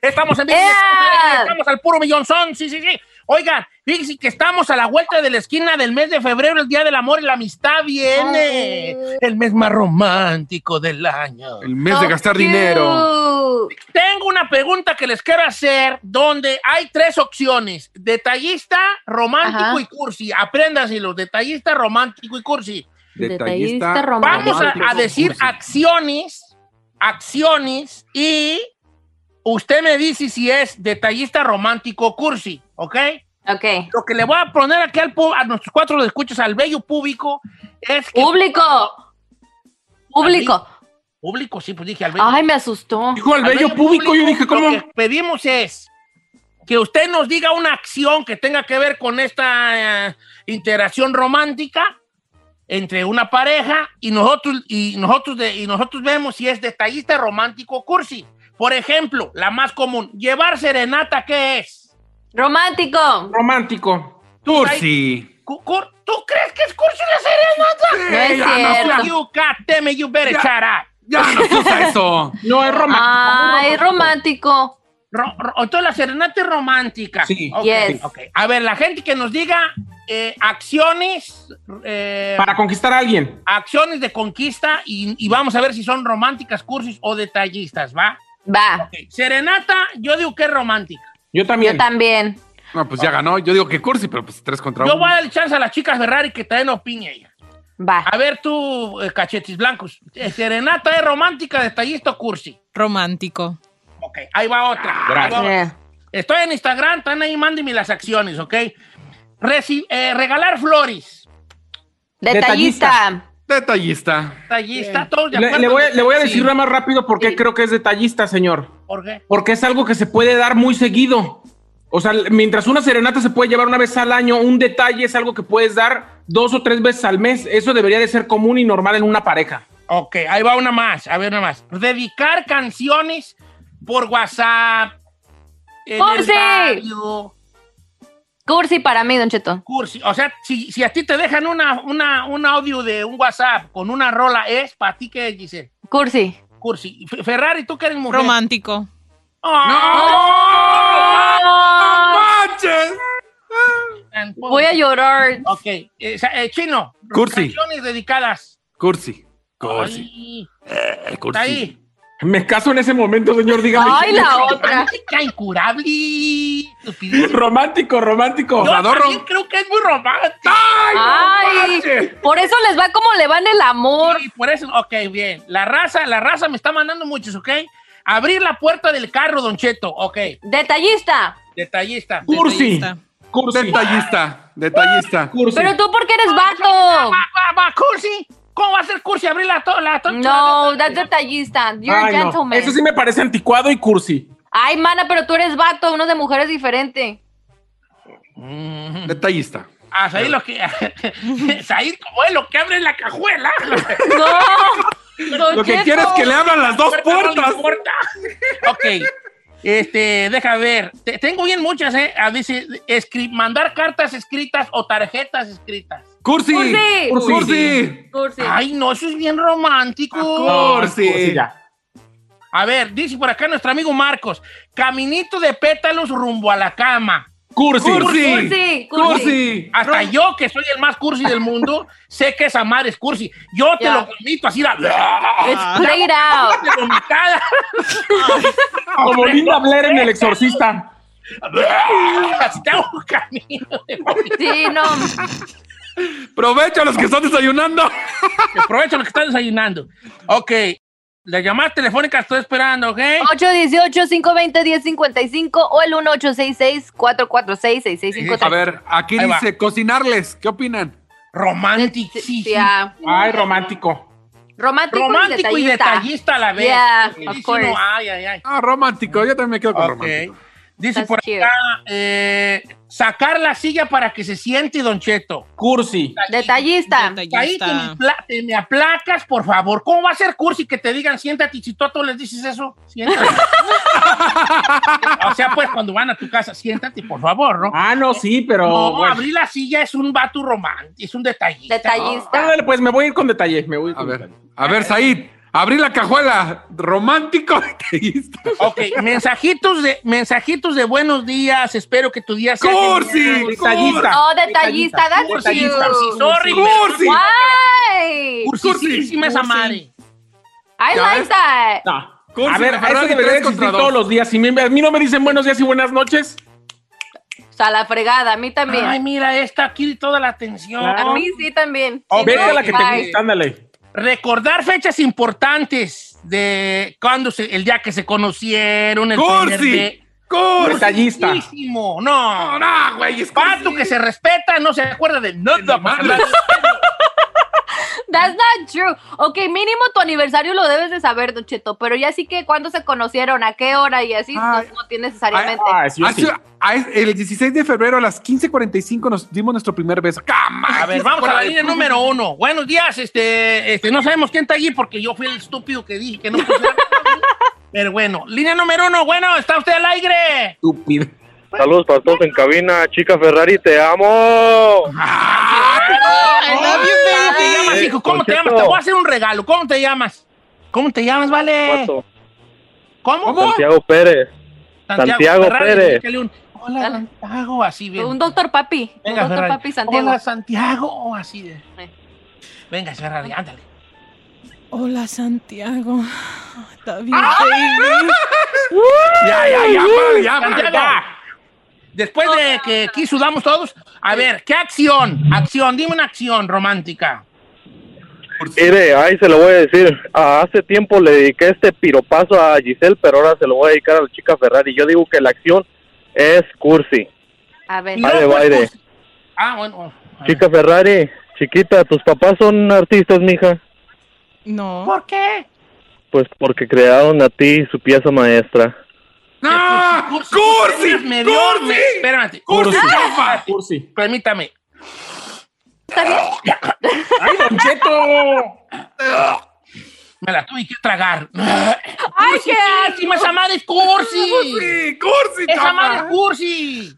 Estamos en vivo. ¡Ea! Estamos al puro millonzón, sí, sí, sí. Oigan, fíjense que estamos a la vuelta de la esquina del mes de febrero, el Día del Amor y la Amistad viene. El mes más romántico del año. El mes de gastar dinero. Tengo una pregunta que les quiero hacer, donde hay tres opciones: detallista, romántico Ajá. y cursi. Apréndanselo, detallista, romántico y cursi. Detallista romántico. Vamos a, a decir acciones, acciones y usted me dice si es detallista, romántico o cursi, ¿ok? Ok. Lo que le voy a poner aquí al a nuestros cuatro escuchas, al bello público, es que... Público. Público. Público, sí, pues dije al bello Ay, me asustó. Dijo al Al bello público, yo dije, Lo ¿cómo? que pedimos es que usted nos diga una acción que tenga que ver con esta eh, interacción romántica entre una pareja y nosotros y nosotros de- y nosotros vemos si es detallista, romántico o cursi. Por ejemplo, la más común, llevar serenata, ¿qué es? Romántico. Romántico. Tursi. ¿Tú crees que es cursi la serenata? No es cierto. You got them, you better Ya. shut up. Ya no se usa eso. No es romántico. Ay, romántico. Ro- ro- entonces la serenata es romántica. Sí. Ok, Yes. ok. A ver, la gente que nos diga eh, acciones, eh, Para conquistar a alguien. acciones de conquista y, y vamos a ver si son románticas, cursis o detallistas, ¿va? Va. Ok. Serenata, yo digo que es romántica. Yo también. Yo también. No, pues ya ganó. Yo digo que cursi, pero pues tres contra Yo uno. voy a dar chance a las chicas Ferrari que también opinen ella. Va. A ver tú, eh, cachetis blancos. eh, ¿Serenata es romántica, detallista o cursi? Romántico. Ok, ahí va otra. Gracias. Ahí va otra. Eh, Estoy en Instagram, están ahí, mándenme las acciones, ¿ok? Reci- eh, regalar flores. Detallista. Detallista. Detallista, todos de Le, acuerdo. le voy, a- le voy a decir Sí. nada más rápido por qué Sí. creo que es detallista, señor. ¿Por qué? Porque es algo que se puede dar muy seguido. O sea, mientras una serenata se puede llevar una vez al año, un detalle es algo que puedes dar dos o tres veces al mes. Eso debería de ser común y normal en una pareja. Ok, ahí va una más. A ver, una más. Dedicar canciones por WhatsApp. en el radio, Cursi para mí, Don Cheto. cursi. O sea, si, si a ti te dejan una, una, un audio de un WhatsApp con una rola, es para ti que dice Cursi. cursi. F- Ferrari, tú que eres mujer. Romántico. ¡Ah! ¡Manches! Voy a llorar. Ok, eh, eh, chino. Cursi. Canciones dedicadas. Cursi. Cursi. Eh, está cursi. ahí. Me caso en ese momento, señor, dígame. Ay, la otra. Romántica, incurable. estupidez. Romántico, romántico. Yo Adoro. también creo que es muy romántico. Ay, por eso les va como le va en el amor. Sí, por eso, ok, bien. La raza, la raza me está mandando muchos, ¿ok? Abrir la puerta del carro, Don Cheto, ok. Detallista. Detallista. Cursi. Detallista. Cursi. Detallista, detallista. Cursi. Pero tú, ¿por qué eres vato? Va, va, va, cursi. ¿Cómo va a ser cursi abrir la to- la No, that's detallista. You're a Ay, no. gentleman. Eso sí me parece anticuado y cursi. Ay, mana, pero tú eres vato, uno de mujeres diferente. Mm. Detallista. Ah, ahí lo que. ahí como es lo que abre la cajuela. No. Lo que quiero es que le abran las dos no puertas. importa. ok. Este, deja ver. Te- tengo bien muchas, ¿eh? Ah, dice, escri- mandar cartas escritas o tarjetas escritas. Cursi. Cursi. Cursi. Cursi. Ay, no, eso es bien romántico. Cursi. Cursi. ya. A ver, dice por acá nuestro amigo Marcos, caminito de pétalos rumbo a la cama. Cursi. Cursi. Cursi, cursi. Cursi. Hasta yo, que soy el más cursi del mundo, sé que esa madre es cursi. Yo te lo permito así, la... It's played out. de vomitada. Como Linda Blair en El Exorcista. Así te hago un camino de vomito. Sí, no. Provecho a los que están desayunando. Aprovecha lo que están desayunando. Ok. La llamada telefónica estoy esperando, ¿ok? 818-520-1055 o el 1866-446-6653. A ver, aquí Ahí va. dice cocinarles. ¿Qué opinan? Romántico. Sí, yeah. Ay, romántico. Romántico, Romántico y detallista a la vez. Yeah, Bellísimo. of course. Ay, ay, ay. Ah, romántico. Yo también me quedo con Ok. romántico. Dice That's por cute. acá, eh, sacar la silla para que se siente, Don Cheto. Cursi. Detallista. Ahí te me, apla- te me aplacas, por favor. ¿Cómo va a ser cursi que te digan siéntate y si tú a todos les dices eso? Siéntate. o sea, pues cuando van a tu casa, siéntate, por favor, ¿no? Ah, no, sí, pero. no, bueno. abrir la silla es un vato romántico, es un detallista. Detallista. Ándale, pues me voy a ir con detalle. Me voy a ir A ver, detalle. a ver, Said. Abrir la cajuela. Romántico. detallista. Ok, mensajitos de, mensajitos de buenos días. Espero que tu día sea ¡Cursi! genial. Detallista. Oh, detallista. That's Detallista. cute. Sí, sorry, ¡Cursi! Why? Cursisísima esa Cursi. madre. I like ves. that. No. Cursi a ver, de eso debería existir todos los días. Si me- a mí no me dicen buenos días y buenas noches. O sea, la fregada. A mí también. Ay, mira, esta aquí toda la atención. Claro. a mí sí también. Ok. Sí, Vete no, a la que te gusta, ándale. Recordar fechas importantes de cuando se, el día que se conocieron, el ¡Cursi! de- ¡Cursi! Detallista. No, No, no, güey. Es Pato que se respeta no se acuerda de nada. That's not true. Ok, mínimo tu aniversario lo debes de saber, Don Cheto, pero ya sí que cuando se conocieron, a qué hora y así, Ay. no, no tiene necesariamente. Ah, sí, Hace- sí. el 16 de febrero a las 15.45 nos dimos nuestro primer beso. ¡Cama! A ver, vamos a la línea número uno. Buenos días, este, este, no sabemos quién está allí porque yo fui el estúpido que dije que no pusiera. Pero bueno, línea número uno, bueno, está usted al aire. Estúpido. Saludos para todos en cabina. Chica Ferrari, te amo. ¿Cómo te llamas, hijo? ¿Cómo te llamas? Te voy a hacer un regalo. ¿Cómo te llamas? ¿Cómo te llamas, vale? ¿Cómo? Santiago Pérez. Santiago Pérez. Hola. Santiago, así bien. Un doctor papi. Venga, un doctor papi Santiago. Hola, Santiago, así de. Venga, Ferrari, ándale. Hola Santiago. Está bien, baby. Ya, ya, ya, ya, ya. Después de que aquí sudamos todos, a ver, ¿qué acción? Acción, dime una acción romántica. Mire, ahí se lo voy a decir. Ah, hace tiempo le dediqué este piropazo a Giselle, pero ahora se lo voy a dedicar a la chica Ferrari. Yo digo que la acción es cursi. A ver. Pues, Ah, bueno. a ver. Chica Ferrari, chiquita, tus papás son artistas, mija. No. ¿Por qué? Pues porque crearon a ti su pieza maestra. ¡No! Cursi, ¡Cursi! Me dio, ¡Cursi! me- espérate. ¡Cursi! Ah, Cursi. Permítame. ¡Ay, Don Cheto! Me la tuve que tragar. ¡Ay, qué Cursísima, esa madre es cursi. ¡Cursi! ¡Cursi, Esa madre es cursi.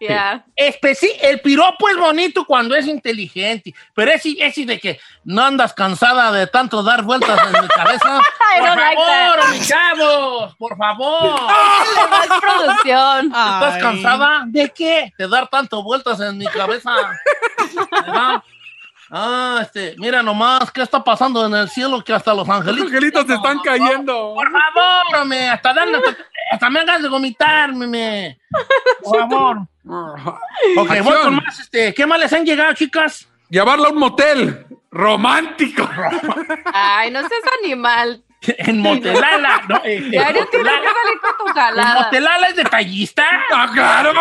Ya. Especi el piropo es bonito cuando es inteligente, pero ese, ese de que no andas cansada de tanto dar vueltas en mi cabeza. Por like favor, mis chavos, por favor. Producción. ¿Estás Ay. cansada de qué? De dar tanto vueltas en mi cabeza. ¿Verdad? Ah, este, mira nomás, ¿qué está pasando en el cielo? Que hasta los Los angelitos. angelitos se están cayendo. Por favor, me, hasta, dando, hasta me hagas de vomitar, me. Por favor. Ok, voy Acción. con más. Este, ¿Qué más les han llegado, chicas? Llevarla a un motel. Romántico. Ay, no seas animal. En Motelala. No, Diario que Motelala. salir con tu ¿En jalada. Motelala es detallista. ¡Ah, claro!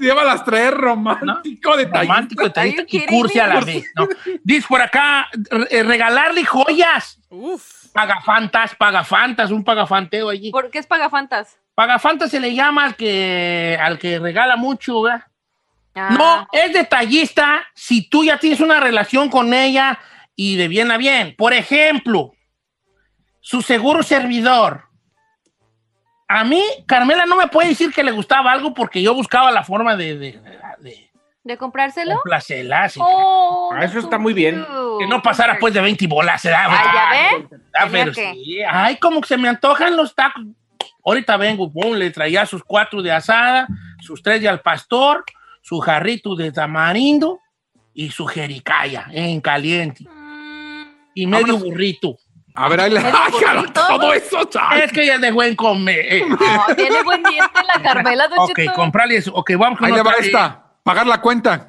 Lleva las tres. Romántico, detallista. Romántico, detallista y cursi a la vez. ¿no? Dice por acá, eh, regalarle joyas. Uf. Pagafantas, pagafantas, un pagafanteo allí. ¿Por qué es pagafantas? Pagafantas se le llama al que, al que regala mucho, ¿verdad? Ah. No, es detallista si tú ya tienes una relación con ella y de bien a bien. Por ejemplo, su seguro servidor. A mí, Carmela no me puede decir que le gustaba algo porque yo buscaba la forma de, de- de- ¿De comprárselo? Complacela, sí. Oh, Ah, eso está muy bien. Que no pasara pues de 20 bolas. Ah, ¿ya ven? Ah, pero sí. Ay, como que se me antojan los tacos. Ahorita vengo, le traía sus cuatro de asada, sus tres de al pastor, su jarrito de tamarindo y su jericaya en caliente. Mm, Y medio burrito. A ver, ahí le. ¿Eres ¡Ay, jala todo eso! Es que ella es de buen comer. no, tiene buen diente la Carmela, Don ok, Cheto. comprarle eso. Ok, vamos con Ahí le va otra. esta. Pagar la cuenta.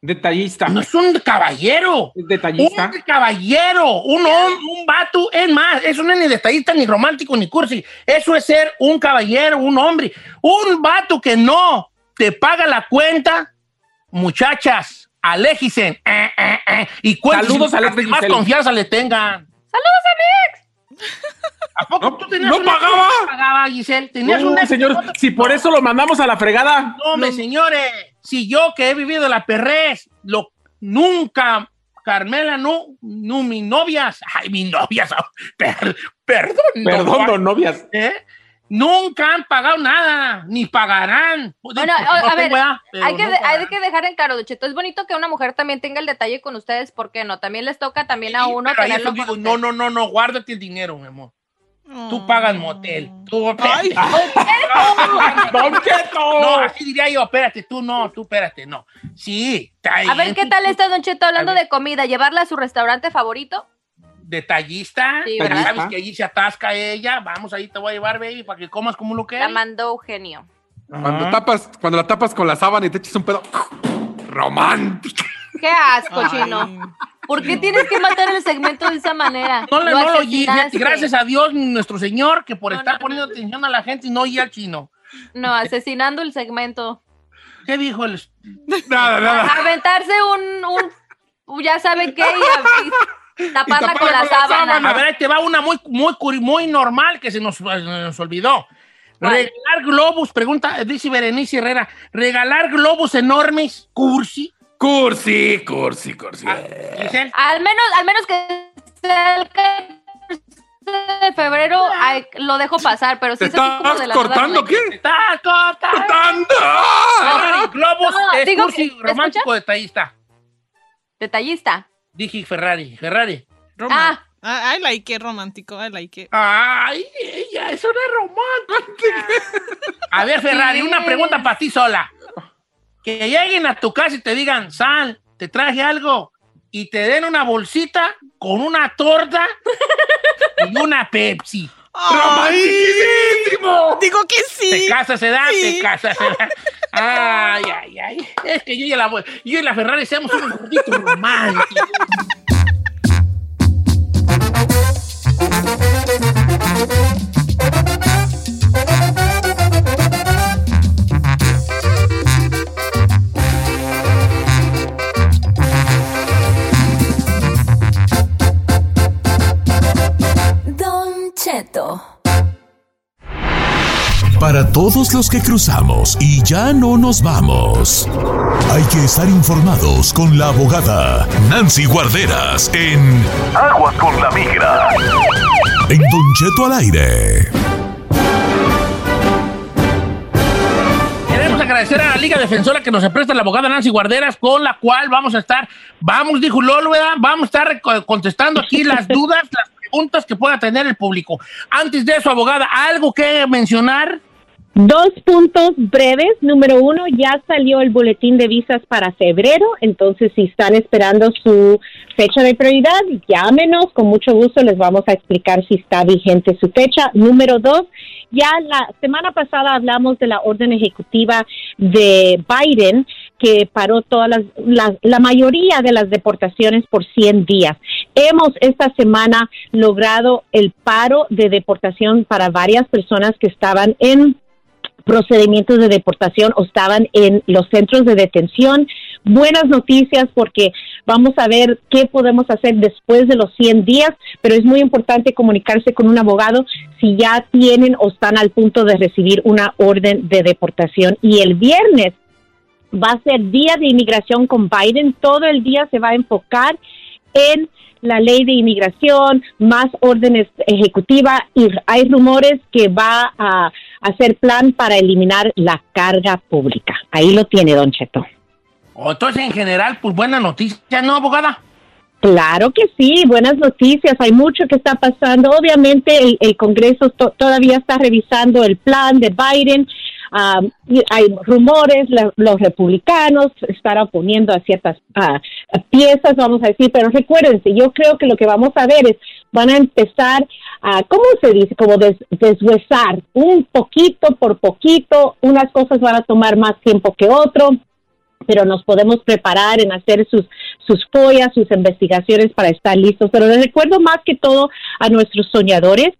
Detallista. No es un caballero. Detallista. Un caballero, un hom- un vato, es más, eso no es ni detallista, ni romántico, ni cursi. Eso es ser un caballero, un hombre. Un vato que no te paga la cuenta, muchachas, aléjisen. eh, eh, eh, y cuéntense Saludos a Alex de más Giselle. confianza le tengan. ¡Saludos a mi ex! ¿A poco No, tú tenías no un ex pagaba. no pagaba, Giselle? ¿Tenías No, un ex señor, si por eso lo mandamos a la fregada. No, señores, si yo que he vivido la perrez, lo, nunca, Carmela, no, no, mis novias, ay, mis novias, per- perdón, Perdón, no, novias. ¿eh? Nunca han pagado nada, ni pagarán. Bueno, Porque a, no a ver, hay que, no de- hay pagarán. que dejar en claro, Don Cheto, es bonito que una mujer también tenga el detalle con ustedes, ¿por qué no? También les toca también a uno pero ahí tenerlo con digo, no, no, no, no, guárdate el dinero, mi amor. Tú Oh. pagas motel. Tú, Ay. ¡Don Cheto! No, así diría yo, espérate, tú no, tú espérate, no. Sí, está ahí, A ver, ¿qué tú- tal está Don Cheto hablando de comida? ¿Llevarla a su restaurante favorito? Detallista, Sí, ya ¿verdad? sabes que allí se atasca ella, vamos ahí te voy a llevar, baby, para que comas como lo que La mandó Eugenio. Cuando, tapas, cuando la tapas con la sábana y te echas un pedo romántico. ¡Qué asco, Ay. chino! ¿Por qué tienes que matar el segmento de esa manera? No, le- no lo oí, gracias a Dios, nuestro Señor, que por No, estar no, poniendo atención a la gente y no oí al chino. No, asesinando el segmento. ¿Qué dijo el...? Nada, nada. Aventarse un, un ya saben qué, y, y taparla taparla con la con la sábana. sábana. A ver, ahí te va una muy, muy, muy normal que se nos, nos olvidó. ¿Cuál? Regalar globos, pregunta, dice Berenice Herrera, regalar globos enormes, cursi. Cursi, cursi, cursi. Giselle. Al menos, al menos que sea el 14 de febrero, ay, lo dejo pasar, pero si ¿Te es así como estás de cortando nada, qué? Está cortando. ¡Cortando! Globos No, es digo cursi, que- ¿me romántico, detallista. Detallista. Dije Ferrari, Ferrari. Roma- Ah. Ah, I like it, romántico, I like it. Ay, ella es una romántica. A ver, Ferrari, Sí. una pregunta para ti sola. Que lleguen a tu casa y te digan, Sal, te traje algo. Y te den una bolsita con una torta y una Pepsi. ¡Romantiquísimo! Digo que sí. Te casas, se da, Sí. te casas, se da. Ay. Es que yo y la, yo y la Ferrari seamos unos gorditos románticos. Todos los que cruzamos y ya no nos vamos. Hay que estar informados con la abogada Nancy Guarderas en Aguas con la Migra. En Don Cheto al aire. Queremos agradecer a la Liga Defensora que nos presta la abogada Nancy Guarderas, con la cual vamos a estar, vamos, dijo Lolo, ¿verdad? vamos a estar co- contestando aquí las dudas, las preguntas que pueda tener el público. Antes de eso, abogada, ¿algo que mencionar? Dos puntos breves. Número uno, ya salió el boletín de visas para febrero, entonces si están esperando su fecha de prioridad, llámenos, con mucho gusto les vamos a explicar si está vigente su fecha. Número dos, ya la semana pasada hablamos de la orden ejecutiva de Biden que paró todas las, las- la mayoría de las deportaciones por 100 días. Hemos esta semana logrado el paro de deportación para varias personas que estaban en procedimientos de deportación o estaban en los centros de detención. Buenas noticias porque vamos a ver qué podemos hacer después de los 100 días, pero es muy importante comunicarse con un abogado si ya tienen o están al punto de recibir una orden de deportación. Y el viernes va a ser día de inmigración con Biden. Todo el día se va a enfocar en la ley de inmigración, más órdenes ejecutivas y hay rumores que va a hacer plan para eliminar la carga pública. Ahí lo tiene, don Cheto. O entonces, en general, pues buena noticia, ¿no, abogada? Claro que sí, buenas noticias. Hay mucho que está pasando. Obviamente el, el Congreso to- todavía está revisando el plan de Biden. Y hay rumores, la- los republicanos están oponiendo a ciertas ah, piezas, vamos a decir, pero recuérdense, yo creo que lo que vamos a ver es, van a empezar ¿cómo se dice? Como des, deshuesar, un poquito por poquito, unas cosas van a tomar más tiempo que otro, pero nos podemos preparar en hacer sus, sus follas, sus investigaciones para estar listos. Pero les recuerdo más que todo a nuestros soñadores,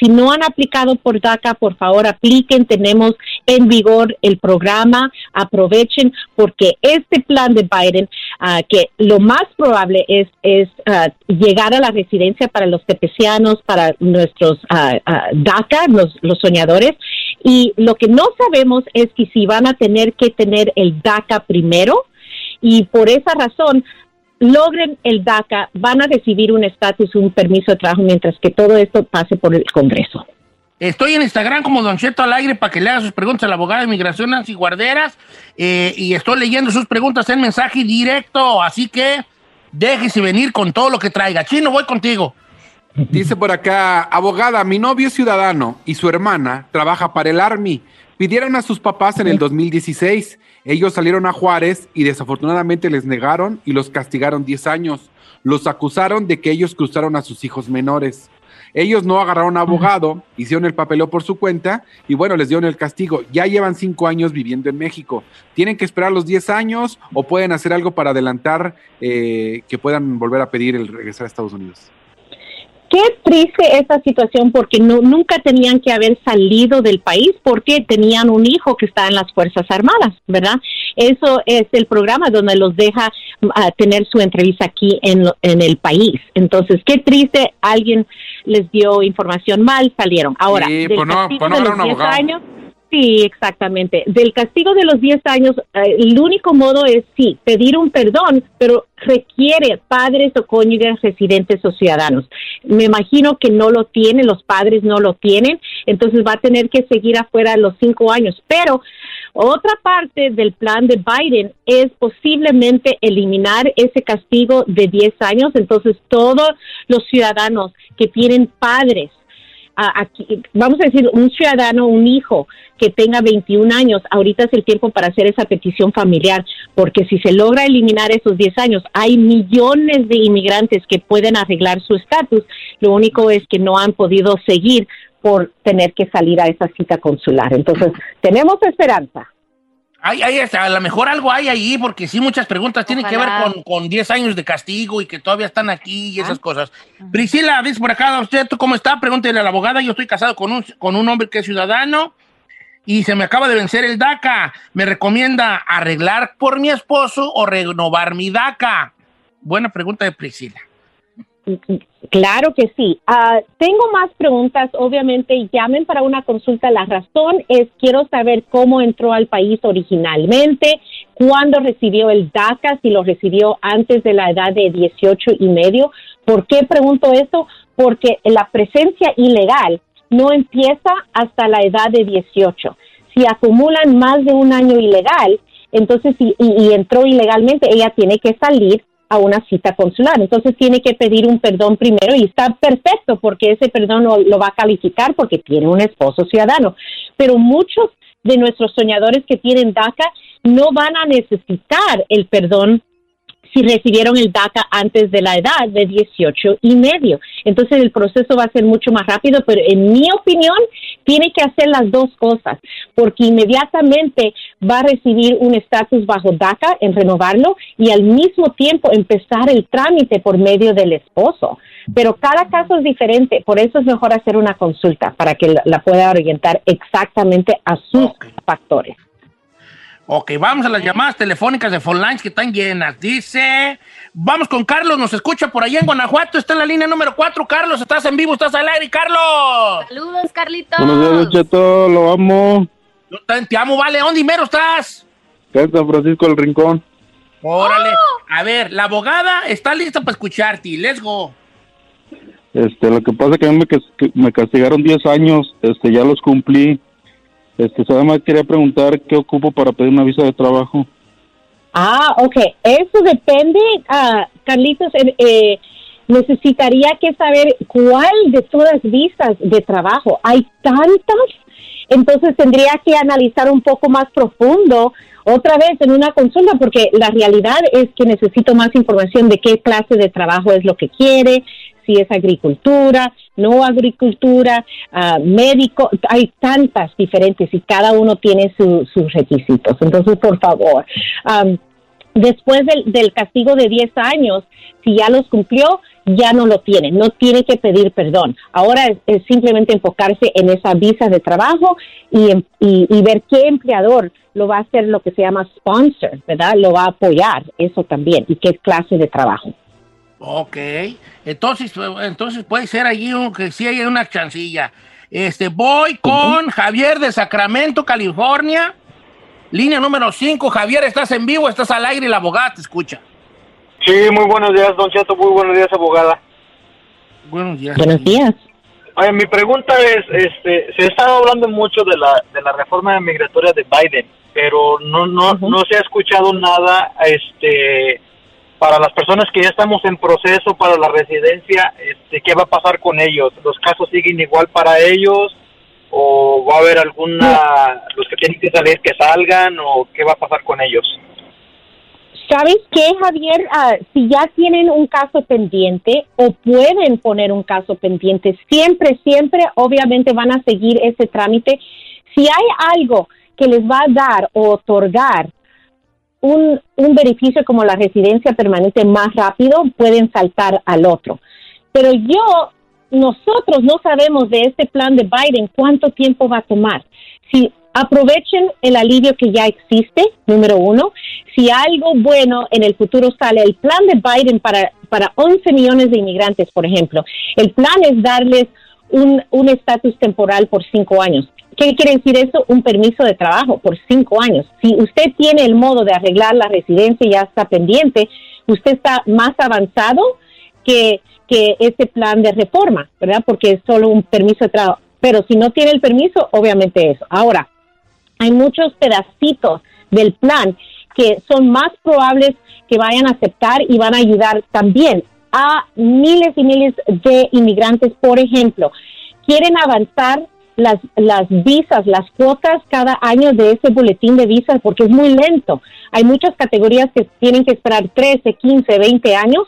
si no han aplicado por DACA, por favor apliquen, tenemos en vigor el programa, aprovechen porque este plan de Biden, ah, que lo más probable es, es ah, llegar a la residencia para los tepecianos, para nuestros ah, DACA, los, los soñadores, y lo que no sabemos es que si van a tener que tener el DACA primero y por esa razón logren el DACA, van a recibir un estatus, un permiso de trabajo mientras que todo esto pase por el Congreso. Estoy en Instagram como Don Cheto al aire para que le haga sus preguntas a la abogada de inmigración Nancy Guarderas eh, y estoy leyendo sus preguntas en mensaje directo, así que déjese venir con todo lo que traiga. Chino, voy contigo. Dice por acá, abogada, mi novio es ciudadano y su hermana trabaja para el Army. Pidieron a sus papás en el 2016. Ellos salieron a Juárez y desafortunadamente les negaron y los castigaron 10 años. Los acusaron de que ellos cruzaron a sus hijos menores. Ellos no agarraron abogado, hicieron el papeleo por su cuenta y bueno, les dieron el castigo. Ya llevan 5 años viviendo en México. ¿Tienen que esperar los 10 años o pueden hacer algo para adelantar eh, que puedan volver a pedir el regresar a Estados Unidos? Qué triste esta situación porque no, nunca tenían que haber salido del país porque tenían un hijo que está en las Fuerzas Armadas, ¿verdad? Eso es el programa donde los deja ah, tener su entrevista aquí en, en el país. Entonces, qué triste, alguien les dio información mal, salieron. Ahora, Sí, pues no- pues no de agarraron los 10 abogado. años, Sí, exactamente. Del castigo de los 10 años, eh, el único modo es, sí, pedir un perdón, pero requiere padres o cónyuges residentes o ciudadanos. Me imagino que no lo tienen, los padres no lo tienen, entonces va a tener que seguir afuera los cinco años. Pero otra parte del plan de Biden es posiblemente eliminar ese castigo de 10 años, entonces todos los ciudadanos que tienen padres a- vamos a decir, un ciudadano, un hijo que tenga 21 años, ahorita es el tiempo para hacer esa petición familiar, porque si se logra eliminar esos 10 años, hay millones de inmigrantes que pueden arreglar su estatus, lo único es que no han podido seguir por tener que salir a esa cita consular. Entonces, tenemos esperanza. Hay, hay, a lo mejor algo hay ahí, porque sí, muchas preguntas tienen que ver con, con 10 años de castigo y que todavía están aquí y esas cosas. Priscila, dice por acá, ¿usted tú cómo está? Pregúntele a la abogada. Yo estoy casado con un, con un hombre que es ciudadano y se me acaba de vencer el DACA. ¿Me recomienda arreglar por mi esposo o renovar mi DACA? Buena pregunta de Priscila. Claro que sí. Ah, tengo más preguntas. Obviamente, llamen para una consulta. La razón es quiero saber cómo entró al país originalmente, cuándo recibió el DACA, si lo recibió antes de la edad de 18 y medio. ¿Por qué pregunto esto? Porque la presencia ilegal no empieza hasta la edad de 18. Si acumulan más de un año ilegal, entonces y, y- y entró ilegalmente, ella tiene que salir a una cita consular. Entonces tiene que pedir un perdón primero y está perfecto porque ese perdón lo, lo va a calificar porque tiene un esposo ciudadano. Pero muchos de nuestros soñadores que tienen DACA no van a necesitar el perdón si recibieron el DACA antes de la edad de 18 y medio. Entonces el proceso va a ser mucho más rápido, pero en mi opinión tiene que hacer las dos cosas, porque inmediatamente va a recibir un estatus bajo DACA en renovarlo y al mismo tiempo empezar el trámite por medio del esposo. Pero cada caso es diferente, por eso es mejor hacer una consulta para que la, la pueda orientar exactamente a sus factores. Ok, vamos a las llamadas telefónicas de phone lines que están llenas. Dice, vamos con Carlos, nos escucha por allá en Guanajuato, está en la línea número 4. Carlos, estás en vivo, estás al aire, Carlos. Saludos, Carlitos. Buenos días, Cheto, lo amo. Yo te amo, vale, ¿dónde mero estás? En San Francisco del Rincón. Órale. A ver, la abogada está lista para escucharte. Let's go. Este, lo que pasa es que a mí me, me castigaron 10 años, este, ya los cumplí. Este, además quería preguntar qué ocupo para pedir una visa de trabajo. Ah, ok. Eso depende, ah, Carlitos. eh, eh, necesitaría que saber cuál de todas visas de trabajo. Hay tantas, entonces tendría que analizar un poco más profundo otra vez en una consulta, porque la realidad es que necesito más información de qué clase de trabajo es lo que quiere, si es agricultura, no agricultura, ah, médico, hay tantas diferentes y cada uno tiene su- sus requisitos. Entonces, por favor, am, después del, castigo de 10 años, si ya los cumplió, ya no lo tiene, no tiene que pedir perdón. Ahora es, simplemente enfocarse en esa visa de trabajo y, en- y, y ver qué empleador lo va a hacer lo que se llama sponsor, ¿verdad? Lo va a apoyar, eso también, y qué clase de trabajo. Ok. Entonces, entonces puede ser allí un- que sí hay una chancilla. Este, voy con Javier de Sacramento, California. Línea número 5. Javier, estás en vivo, estás al aire y la abogada te escucha. Sí, muy buenos días, don Cheto, muy buenos días, abogada. Buenos días. Buenos días. Oye, mi pregunta es, este, se ha estado hablando mucho de la, de la reforma migratoria de Biden, pero no, no, no se ha escuchado nada, este, para las personas que ya estamos en proceso para la residencia, este, ¿qué va a pasar con ellos? ¿Los casos siguen igual para ellos? ¿O va a haber alguna, los que tienen que salir que salgan? ¿O qué va a pasar con ellos? ¿Sabes qué, Javier? Ah, si ya tienen un caso pendiente o pueden poner un caso pendiente, siempre, siempre, obviamente van a seguir ese trámite. Si hay algo que les va a dar o otorgar un, un beneficio como la residencia permanente más rápido, pueden saltar al otro. Pero yo, nosotros no sabemos de este plan de Biden cuánto tiempo va a tomar. Si aprovechen el alivio que ya existe, número uno. Si algo bueno en el futuro sale, el plan de Biden para, para 11 millones de inmigrantes, por ejemplo, el plan es darles un un estatus temporal por cinco años. ¿Qué quiere decir eso? Un permiso de trabajo por cinco años. Si usted tiene el modo de arreglar la residencia y ya está pendiente, usted está más avanzado que, que ese plan de reforma, ¿verdad? Porque es solo un permiso de trabajo. Pero si no tiene el permiso, obviamente eso. Ahora, hay muchos pedacitos del plan que son más probables que vayan a aceptar y van a ayudar también a miles y miles de inmigrantes. Por ejemplo, quieren avanzar las, las visas, las cuotas cada año de ese boletín de visas porque es muy lento. Hay muchas categorías que tienen que esperar 13, 15, 20 años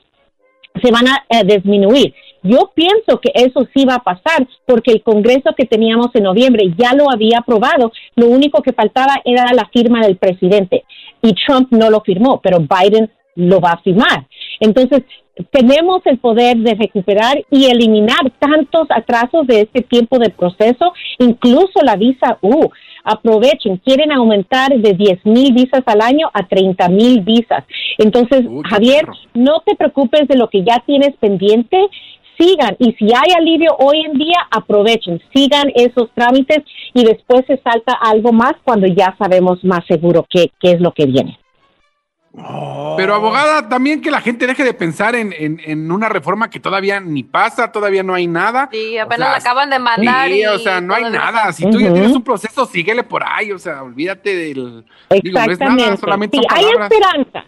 se van a eh, disminuir. Yo pienso que eso sí va a pasar porque el Congreso que teníamos en noviembre ya lo había aprobado. Lo único que faltaba era la firma del presidente y Trump no lo firmó, pero Biden lo va a firmar. Entonces, tenemos el poder de recuperar y eliminar tantos atrasos de este tiempo de proceso, incluso la visa U. Aprovechen, quieren aumentar de 10 mil visas al año a 30 mil visas. Entonces, Javier, no te preocupes de lo que ya tienes pendiente. Sigan y si hay alivio hoy en día, aprovechen, sigan esos trámites y después se salta algo más cuando ya sabemos más seguro qué, qué es lo que viene. Pero abogada, también que la gente deje de pensar en, en- en una reforma que todavía ni pasa, todavía no hay nada. Sí, O apenas sea, la acaban de mandar. Sí, y o sea, no hay nada. Si tú ya tienes un proceso, síguele por ahí. O sea, olvídate del. Digo, no es nada, Exactamente. solamente Sí, son hay esperanza.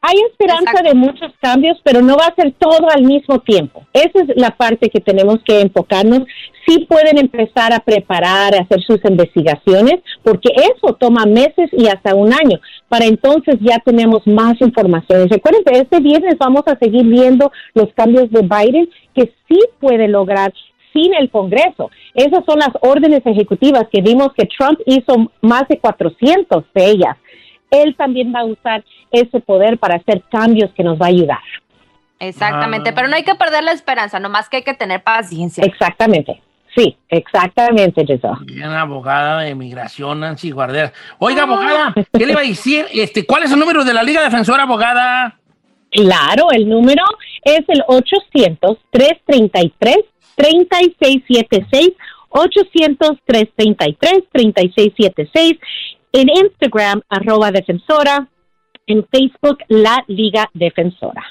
Hay esperanza de muchos cambios, pero no va a ser todo al mismo tiempo. Esa es la parte que tenemos que enfocarnos. Sí pueden empezar a preparar, a hacer sus investigaciones, porque eso toma meses y hasta un año. Para entonces ya tenemos más información. Recuerden que este viernes vamos a seguir viendo los cambios de Biden que sí puede lograr sin el Congreso. Esas son las órdenes ejecutivas que vimos que Trump hizo más de 400 de ellas. Él también va a usar ese poder para hacer cambios que nos va a ayudar. Exactamente, pero no hay que perder la esperanza, nomás que hay que tener paciencia. Exactamente. Sí, exactamente, Giselle. Bien, abogada de migración, Nancy Guardera. Oiga, abogada, ¿qué le iba a decir? Este, ¿Cuál es el número de la Liga Defensora, abogada? Claro, el número es el 800-333-3676. 800-333-3676. En Instagram, arroba defensora. En Facebook, la Liga Defensora.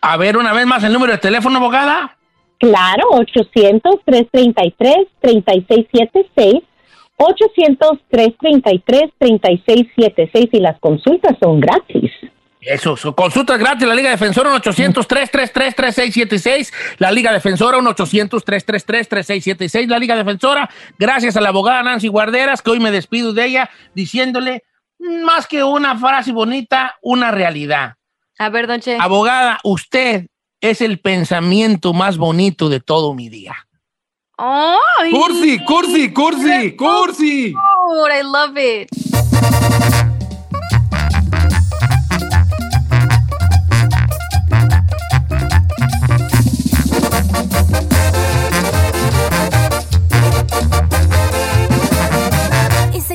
A ver, una vez más el número de teléfono, abogada. Claro, 800-333-3676. 800-333-3676 y las consultas son gratis. Eso, su consulta gratis, la Liga Defensora, 1-800-333-3676. La Liga Defensora, 1-800-333-3676. La Liga Defensora, gracias a la abogada Nancy Guarderas, que hoy me despido de ella, diciéndole, más que una frase bonita, una realidad. A ver, don Che. Abogada, usted es el pensamiento más bonito de todo mi día. ¡Ay! Cursi, cursi, cursi, cursi. Oh, I love it.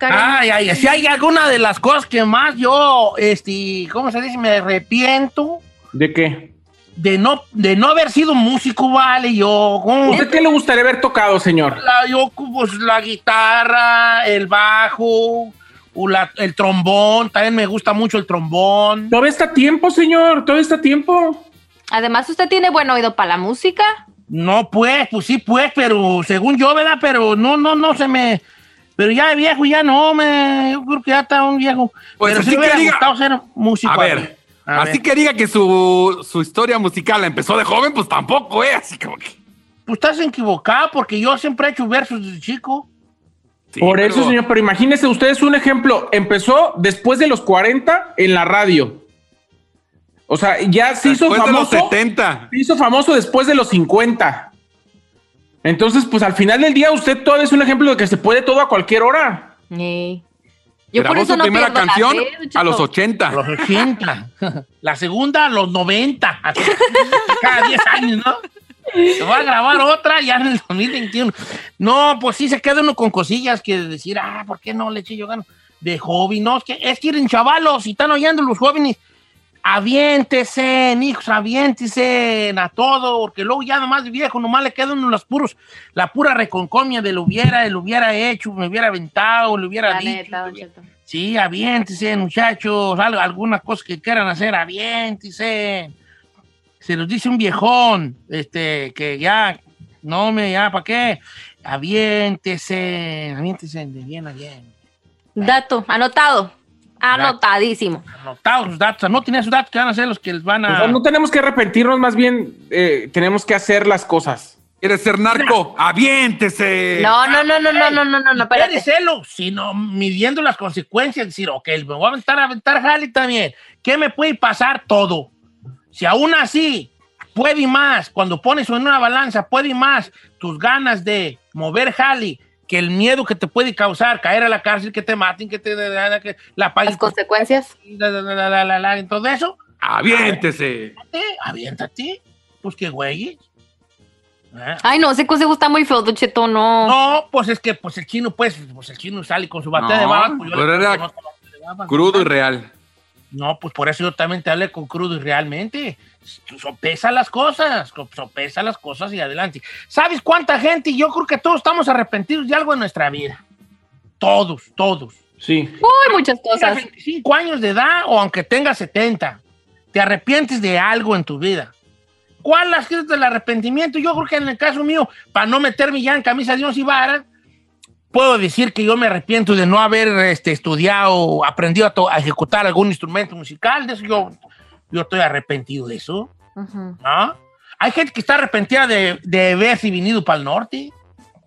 Ay, ay, si hay alguna de las cosas que más yo, este, ¿cómo se dice? Me arrepiento ¿De qué? de no, de no haber sido músico, vale, yo. ¿cómo? ¿Usted qué le gustaría haber tocado, señor? La, yo, pues, la guitarra, el bajo, o la- el trombón, también me gusta mucho el trombón. Todavía está a tiempo, señor, todavía está a tiempo. Además, usted tiene buen oído para la música. No, pues, pues sí, pues, pero según yo, ¿verdad? Pero no, no, no se me. Pero ya de viejo, ya no, me. Yo creo que ya está un viejo. Pues pero así sí me que diga- gustado ser músico. A ver, A así ver. que diga que su, su historia musical la empezó de joven, pues tampoco, ¿eh? Así como que. Pues estás equivocado, porque yo siempre he hecho versos desde chico. Por eso, señor, pero imagínese usted es un ejemplo. Empezó después de los 40 en la radio. O sea, ya se hizo Después de los famoso. 70. Se hizo famoso después de los 50. Entonces, pues al final del día, usted todavía es un ejemplo de que se puede todo a cualquier hora. Eh. Yo por Grabó eso su no primera canción a los Cheto. 80. A los 80. La segunda a los 90. Así, Cada 10 años, ¿no? Se va a grabar otra ya en el 2021. No, pues sí se queda uno con cosillas que decir, ah, ¿por qué no le eché yo ganas? De hobby, no, es que, es que chavalos, si están oyendo los jóvenes, aviéntese, hijos, aviéntese a todo, porque luego ya nomás viejo, nomás le quedan los puros, la pura reconcomia de lo hubiera, lo hubiera hecho, me hubiera aventado, le hubiera La dicho. neta. Sí, aviéntese, muchachos. Algo, alguna cosa que quieran hacer, aviéntese. Se nos dice un viejón, este, que ya, no me, ya, ¿para qué? Aviéntese, aviéntese de bien a bien. Dato, anotado. Anotadísimo. Anotados sus datos, no tiene sus datos que van a ser los que les van O a... sea, no tenemos que arrepentirnos, más bien eh, tenemos que hacer las cosas. ¿Quieres ser narco? ¡Aviéntese! No, no, no, no, no, no, no, no, no, Puede espérate. serlo, sino midiendo las consecuencias, decir, ok, me voy a aventar a aventar jale también. ¿Qué me puede pasar? Todo. Si aún así puede y más, cuando pones en una balanza, puede y más tus ganas de mover jale que el miedo que te puede causar caer a la cárcel, que te maten, que te que la Las consecuencias. la, la, la, la, la, la, en todo eso, ¡Aviéntese! eh, aviéntate. Pues qué güey. Ay, no, ese consejo está muy feo, Cheto, no. No, pues es que pues el chino, pues, pues el chino sale con su batea de No, babas. Pues yo le pero era de babas. Crudo y real. No, pues por eso yo también te hablé con crudo y realmente. Sopesa las cosas, sopesa las cosas y adelante. ¿Sabes cuánta gente? Yo creo que todos estamos arrepentidos de algo en nuestra vida. Todos, todos. Sí. Uy, muchas cosas. 25 años de edad o aunque tengas 70, te arrepientes de algo en tu vida. ¿Cuál has sido del arrepentimiento? Yo creo que en el caso mío, para no meterme ya en camisa de once varas, puedo decir que yo me arrepiento de no haber este, estudiado, aprendido a, to- a ejecutar algún instrumento musical. De eso yo, yo estoy arrepentido de eso. ¿no? Hay gente que está arrepentida de, de haberse venido para el norte,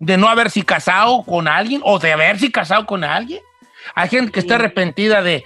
de no haberse casado con alguien o de haberse casado con alguien. Hay gente que está arrepentida de,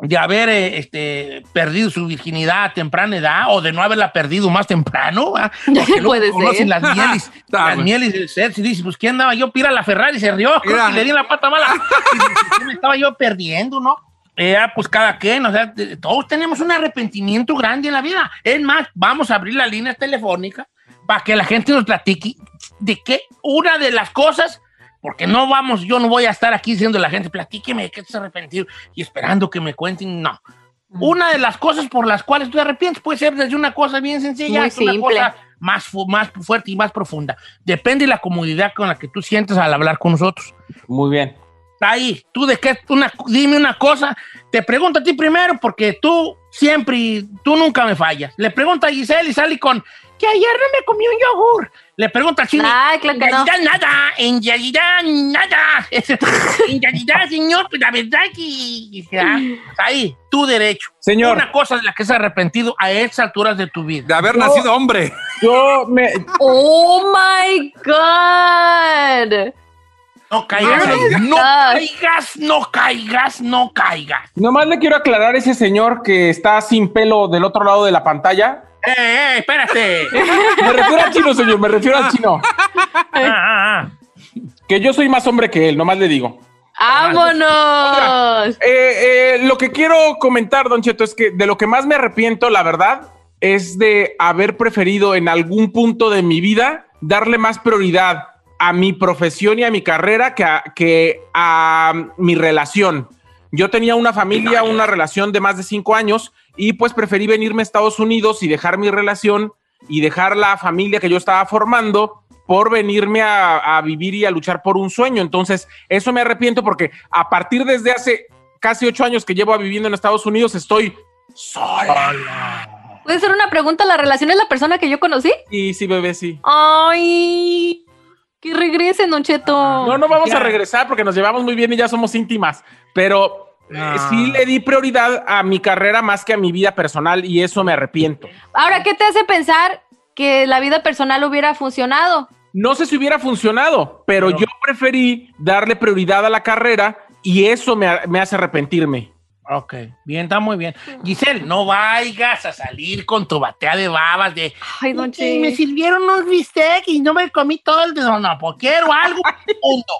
de haber eh, este, perdido su virginidad a temprana edad o de no haberla perdido más temprano. Porque Puede conocen ser. las mieles, las mieles del sexo y dices, pues ¿qué andaba yo? Pira la Ferrari, se rió, que le di la pata mala. Y dices, ¿qué me estaba yo perdiendo, no? Eh, pues cada quien, o sea, todos tenemos un arrepentimiento grande en la vida. Es más, vamos a abrir la línea telefónica para que la gente nos platique de qué una de las cosas, porque no vamos, yo no voy a estar aquí diciendo a la gente, platíqueme de qué te has arrepentido y esperando que me cuenten, no. Una de las cosas por las cuales tú te arrepientes puede ser desde una cosa bien sencilla Muy hasta una simple. cosa más, fu- más fuerte y más profunda. Depende de la comodidad con la que tú sientes al hablar con nosotros. Muy bien. Ahí, tú de qué, una, dime una cosa, te pregunto a ti primero porque tú siempre, tú nunca me fallas. Le pregunto a Giselle y sale con que ayer no me comí un yogur. Le pregunto al chino. Ay, claro que en no. nada, en realidad nada. en realidad, señor, pues la verdad que... ya, ahí, tu derecho. Señor. Una cosa de la que has arrepentido a estas alturas de tu vida. De haber nacido hombre. Yo me. Oh my God. No caigas ahí. Ay, No ay. caigas, no caigas, no caigas. Nomás le quiero aclarar a ese señor que está sin pelo del otro lado de la pantalla. ¡Eh, eh, espérate! Me refiero al chino, señor, me refiero al chino. Ah, ah, ah. Que yo soy más hombre que él, nomás le digo. ¡Vámonos! Eh, eh, lo que quiero comentar, Don Cheto, es que de lo que más me arrepiento, la verdad, es de haber preferido en algún punto de mi vida darle más prioridad a mi profesión y a mi carrera que a, que a mi relación. Yo tenía una familia, una relación de más de cinco años y pues preferí venirme a Estados Unidos y dejar mi relación y dejar la familia que yo estaba formando por venirme a, a vivir y a luchar por un sueño. Entonces, eso me arrepiento porque a partir desde hace casi ocho años que llevo viviendo en Estados Unidos, estoy sola. ¿Puede ser una pregunta? ¿La relación es la persona que yo conocí? Y sí, bebé, sí. Ay, que regresen, Don Cheto. No, no vamos Ya. a regresar porque nos llevamos muy bien y ya somos íntimas, pero eh, Ah. sí le di prioridad a mi carrera más que a mi vida personal y eso me arrepiento. Ahora, ¿qué te hace pensar que la vida personal hubiera funcionado? No sé si hubiera funcionado, pero, Pero- yo preferí darle prioridad a la carrera y eso me, me hace arrepentirme. Ok, bien, está muy bien. Giselle, no vayas a salir con tu batea de babas de. Ay, Don "Ok, me sirvieron unos bistec y no me comí todo el. No, no, pues quiero algo. Punto.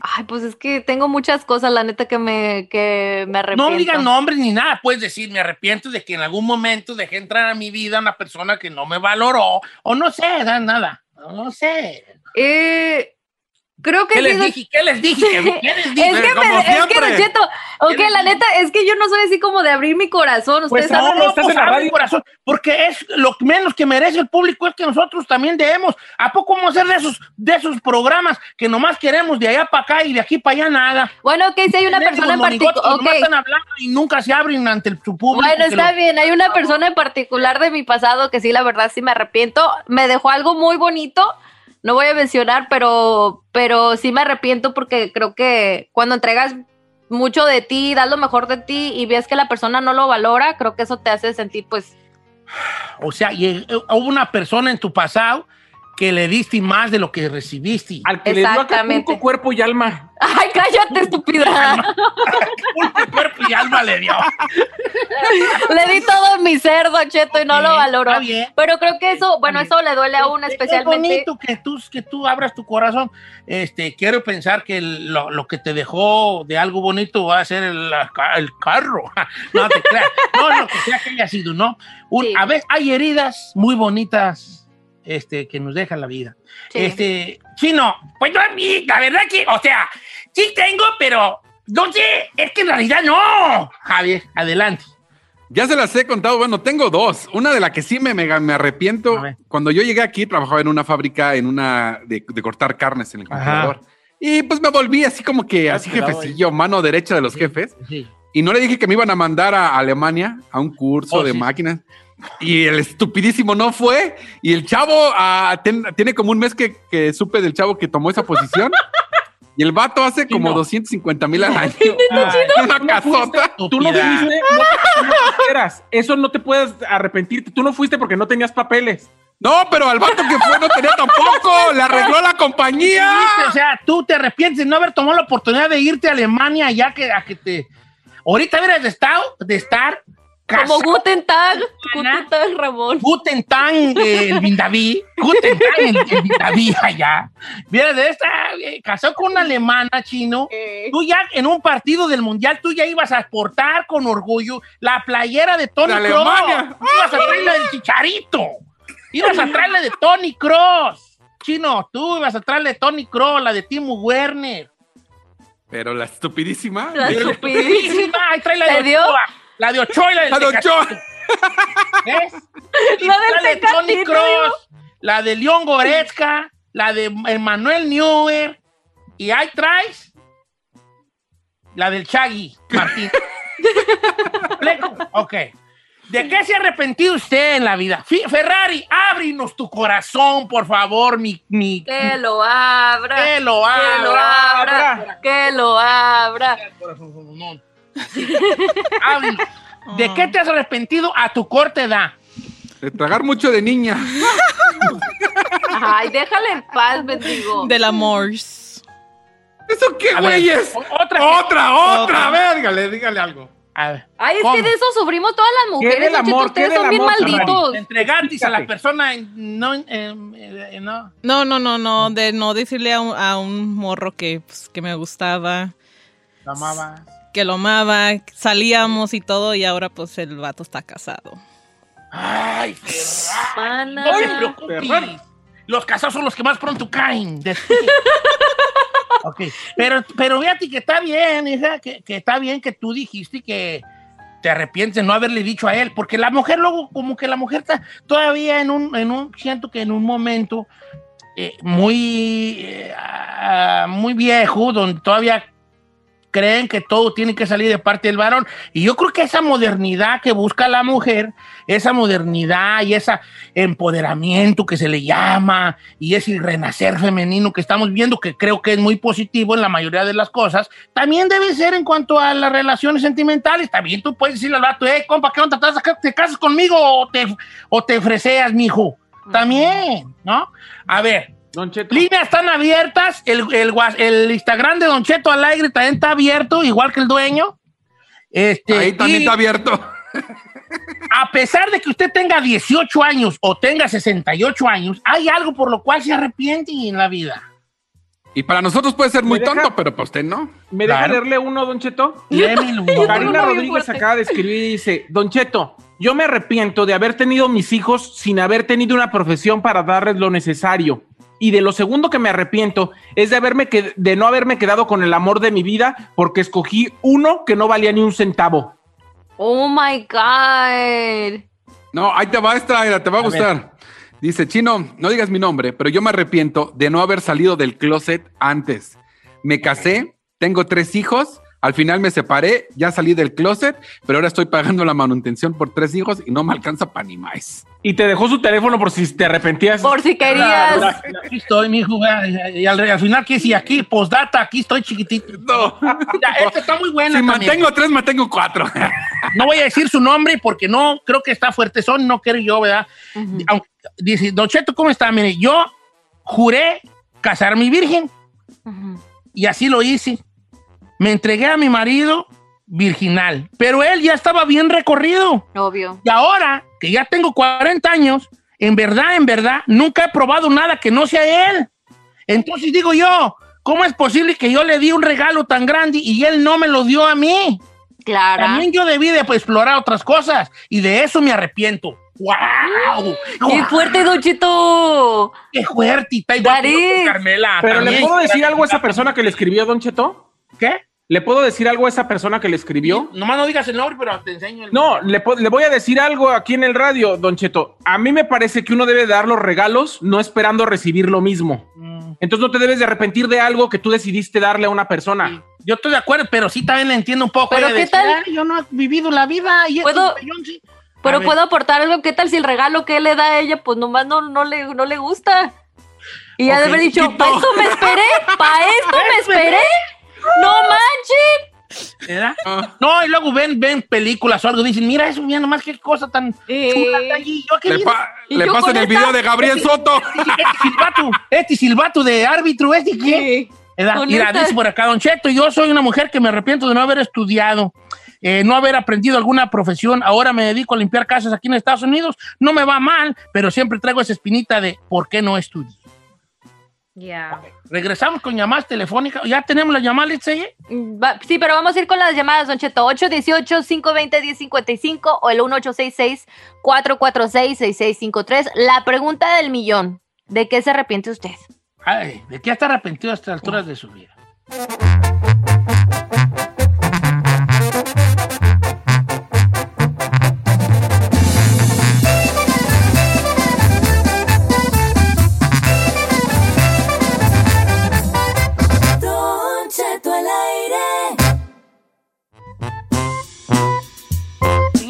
Ay, pues es que tengo muchas cosas, la neta, que me, que me arrepiento. No digas nombres ni nada. Puedes decir, me arrepiento de que en algún momento dejé entrar a mi vida una persona que no me valoró. O no sé, da nada. No sé. Eh, Creo que ¿Qué sí, les dije? ¿Qué les dije? ¿Qué les dije? Es que, me, es que. Don Cheto, ok, la neta, es que yo no soy así como de abrir mi corazón. Pues Ustedes no, saben, no, pues el corazón, porque es lo menos que merece el público es que nosotros también debemos. ¿A poco vamos a hacer de esos, de esos programas que nomás queremos de allá para acá y de aquí para allá nada? Bueno, ok, si hay una persona en particular. que nomás están hablando y nunca se abren ante el- su público. Bueno, está lo- bien. Hay una persona en particular de mi pasado que sí, la verdad, sí me arrepiento. Me dejó algo muy bonito. No voy a mencionar, pero, pero sí me arrepiento porque creo que cuando entregas mucho de ti, das lo mejor de ti y ves que la persona no lo valora, creo que eso te hace sentir, pues, O sea, eh, hubo una persona en tu pasado que le diste más de lo que recibiste. Al que le dio Exactamente. Acapulco cuerpo y alma. Ay, cállate, estúpida. cuerpo y alma le dio. le di todo mi ser, Don Cheto, y no lo valoró. está bien. Pero creo que eso, bueno, eso le duele a uno Es especialmente. bonito que tú, que tú abras tu corazón. Este, quiero pensar que lo, lo que te dejó de algo bonito va a ser el carro. No te creas. No, lo que sea que haya sido, ¿no? Un- A veces hay heridas muy bonitas este, que nos dejan la vida. Este, Chino, pues yo a mí, la verdad que, o sea, sí tengo, pero no sé, es que en realidad no. Javier, adelante. Ya se las he contado, bueno, tengo dos. Una de la que sí me, me, me arrepiento. Cuando yo llegué aquí, trabajaba en una fábrica, en una de, de cortar carnes en el congelador. Y pues me volví así como que, así jefecillo, mano derecha de los jefes. Sí. Y no le dije que me iban a mandar a Alemania a un curso Oh, de sí. máquinas. Y el estupidísimo no fue. Y el chavo ah, ten- tiene como un mes que, que supe del chavo que tomó esa posición. y el vato hace como 250 mil al año. Ay, una no casota. fuiste, Tú no fuiste, no no. Eso no te puedes arrepentirte. Tú no fuiste porque no tenías papeles. No, pero al vato que fue no tenía tampoco. Le arregló la compañía. O sea, tú te arrepientes de no haber tomado la oportunidad de irte a Alemania ya que a que te. Ahorita hubieras de estar, de estar Como Guten Tag, Guten Tag, Ramón. Guten Tag, eh, el Vindaví. Guten Tag, el, el Vindaví allá. Vieras de esta, eh, casó con una alemana chino. Tú ya en un partido del mundial, tú ya ibas a exportar con orgullo la playera de Tony Cross. Alemania. Ibas a traerla del Chicharito. Ibas a traerla de Tony Cross. Chino, tú ibas a traerle de Tony Cross, la de Timo Werner. Pero la estupidísima. La estupidísima. Ay, trae la de ¿Le dio? Ochoa. La de Ochoa y la de La de Ochoa. ¿Ves? La del la de Tony Cross, la de León Goretzka, la de Emanuel Neuer. Y ahí traes la del Chagui Martín. ¿Pleco? ok. ¿De qué se ha arrepentido usted en la vida? Ferrari, ábrinos tu corazón, por favor, mi... mi Que lo abra. Que lo Que lo abra. abra. Que lo abra. ¿De qué te has arrepentido a tu corta edad? De tragar mucho de niña. Ay, déjale en paz, bendigo. Del amor. ¿Eso qué, güeyes? otra, Otra, otra. Otra. A ver, dígale, dígale algo. A ver. Ay, es ¿Cómo? que de eso sufrimos todas las ¿Qué mujeres. del Cheto, amor? Ustedes ¿Qué son del bien amor, malditos. Entregatis a la persona no, eh, eh, no. No, no, no, no, de no decirle a un, a un morro que, pues, que me gustaba, La amaba. Que lo amaba, salíamos y todo, y ahora pues el vato está casado. Ay, Ferrari. Pana. No te preocupes. Los casados son los que más pronto caen. Ok. Pero, pero fíjate que está bien, hija, que, que está bien que tú dijiste que te arrepientes de no haberle dicho a él, porque la mujer luego, como que la mujer está todavía en un, en un siento que en un momento eh, muy, eh, ah, muy viejo, donde todavía creen que todo tiene que salir de parte del varón. Y yo creo que esa modernidad que busca la mujer, esa modernidad y ese empoderamiento que se le llama y ese renacer femenino que estamos viendo, que creo que es muy positivo en la mayoría de las cosas, también debe ser en cuanto a las relaciones sentimentales. También tú puedes decirle al vato, hey, compa, ¿qué onda? ¿Te, vas a- te casas conmigo o te, o te freseas, mijo? También, ¿no? A ver, Don Cheto. Líneas están abiertas. El, el, guas- el Instagram de Don Cheto Alegre también está abierto, igual que el dueño. Este, Ahí también está abierto. A pesar de que usted tenga 18 años o tenga 68 años, hay algo por lo cual se arrepiente en la vida. Y para nosotros puede ser muy tonto, pero para usted no. ¿Me deja Claro. leerle uno, Don Cheto? Léemelo. Karina Rodríguez acaba de escribir y dice, Don Cheto, yo me arrepiento de haber tenido mis hijos sin haber tenido una profesión para darles lo necesario. Y de lo segundo que me arrepiento es de, haberme qued- de no haberme quedado con el amor de mi vida porque escogí uno que no valía ni un centavo. Oh my God. No, ahí te va esta, te va a, gustar. Dice, Chino, no digas mi nombre, pero yo me arrepiento de no haber salido del closet antes. Me casé, tengo tres hijos, al final me separé, ya salí del closet, pero ahora estoy pagando la manutención por tres hijos y no me alcanza para ni más. Y te dejó su teléfono por si te arrepentías. Por si querías. Aquí estoy, mi hijo. Y al, al final, ¿qué? Si aquí, postdata, aquí estoy chiquitito. No. Mira, esta está muy buena. Si también. mantengo tres, mantengo cuatro. No voy a decir su nombre porque no, creo que está fuerte son, no quiero yo, ¿verdad? Aunque- dice, Don Cheto, ¿cómo está? Mire, yo juré casarme virgen y así lo hice. Me entregué a mi marido virginal, pero él ya estaba bien recorrido. Obvio. Y ahora que ya tengo 40 años, en verdad, en verdad, nunca he probado nada que no sea él. Entonces digo yo, ¿cómo es posible que yo le di un regalo tan grande y él no me lo dio a mí? Claro. También yo debí de pues, explorar otras cosas y de eso me arrepiento. ¡Wow! ¡Qué fuerte, Don Cheto! ¡Qué fuerte! Está igual. Carmela. Pero le puedo decir algo a esa persona que le escribió, Don Cheto. ¿Qué? ¿Le puedo decir algo a esa persona que le escribió? Nomás no digas el nombre, pero te enseño el... No, le, le voy a decir algo aquí en el radio, Don Cheto. A mí me parece que uno debe dar los regalos no esperando recibir lo mismo. Mm. Entonces no te debes de arrepentir de algo que tú decidiste darle a una persona. Yo estoy de acuerdo, pero sí también le entiendo un poco. Pero ¿qué decir, tal? "Ay, yo no he vivido la vida y ¿Puedo- esto, yo sí". A Pero puedo aportar algo. ¿Qué tal si el regalo que él le da a ella, pues nomás no, no, le, no le gusta? Y ya Ok, de haber dicho. ¿para esto me esperé? ¿Para esto me esperé? ¡No manches! ¿Verdad? No, y luego ven, ven películas o algo, dicen, mira eso, mira nomás qué cosa tan chula está allí. Yo qué Le, pa- Y le yo pasan el esta- video de Gabriel Soto. Este silbato, este silbato de árbitro, este qué. Con Mira, esta- dice por acá, Don Cheto, yo soy una mujer que me arrepiento de no haber estudiado, eh, no haber aprendido alguna profesión. Ahora me dedico a limpiar casas aquí en Estados Unidos. No me va mal, pero siempre traigo esa espinita de ¿por qué no estudié? Ya. Regresamos con llamadas telefónicas. ¿Ya tenemos la llamada, Litzey? Mm, va- Sí, pero vamos a ir con las llamadas, Don Cheto. 818-520-1055 o el 1866-446-6653. La pregunta del millón. ¿De qué se arrepiente usted? Ay, ¿de qué está arrepentido a estas alturas de su vida?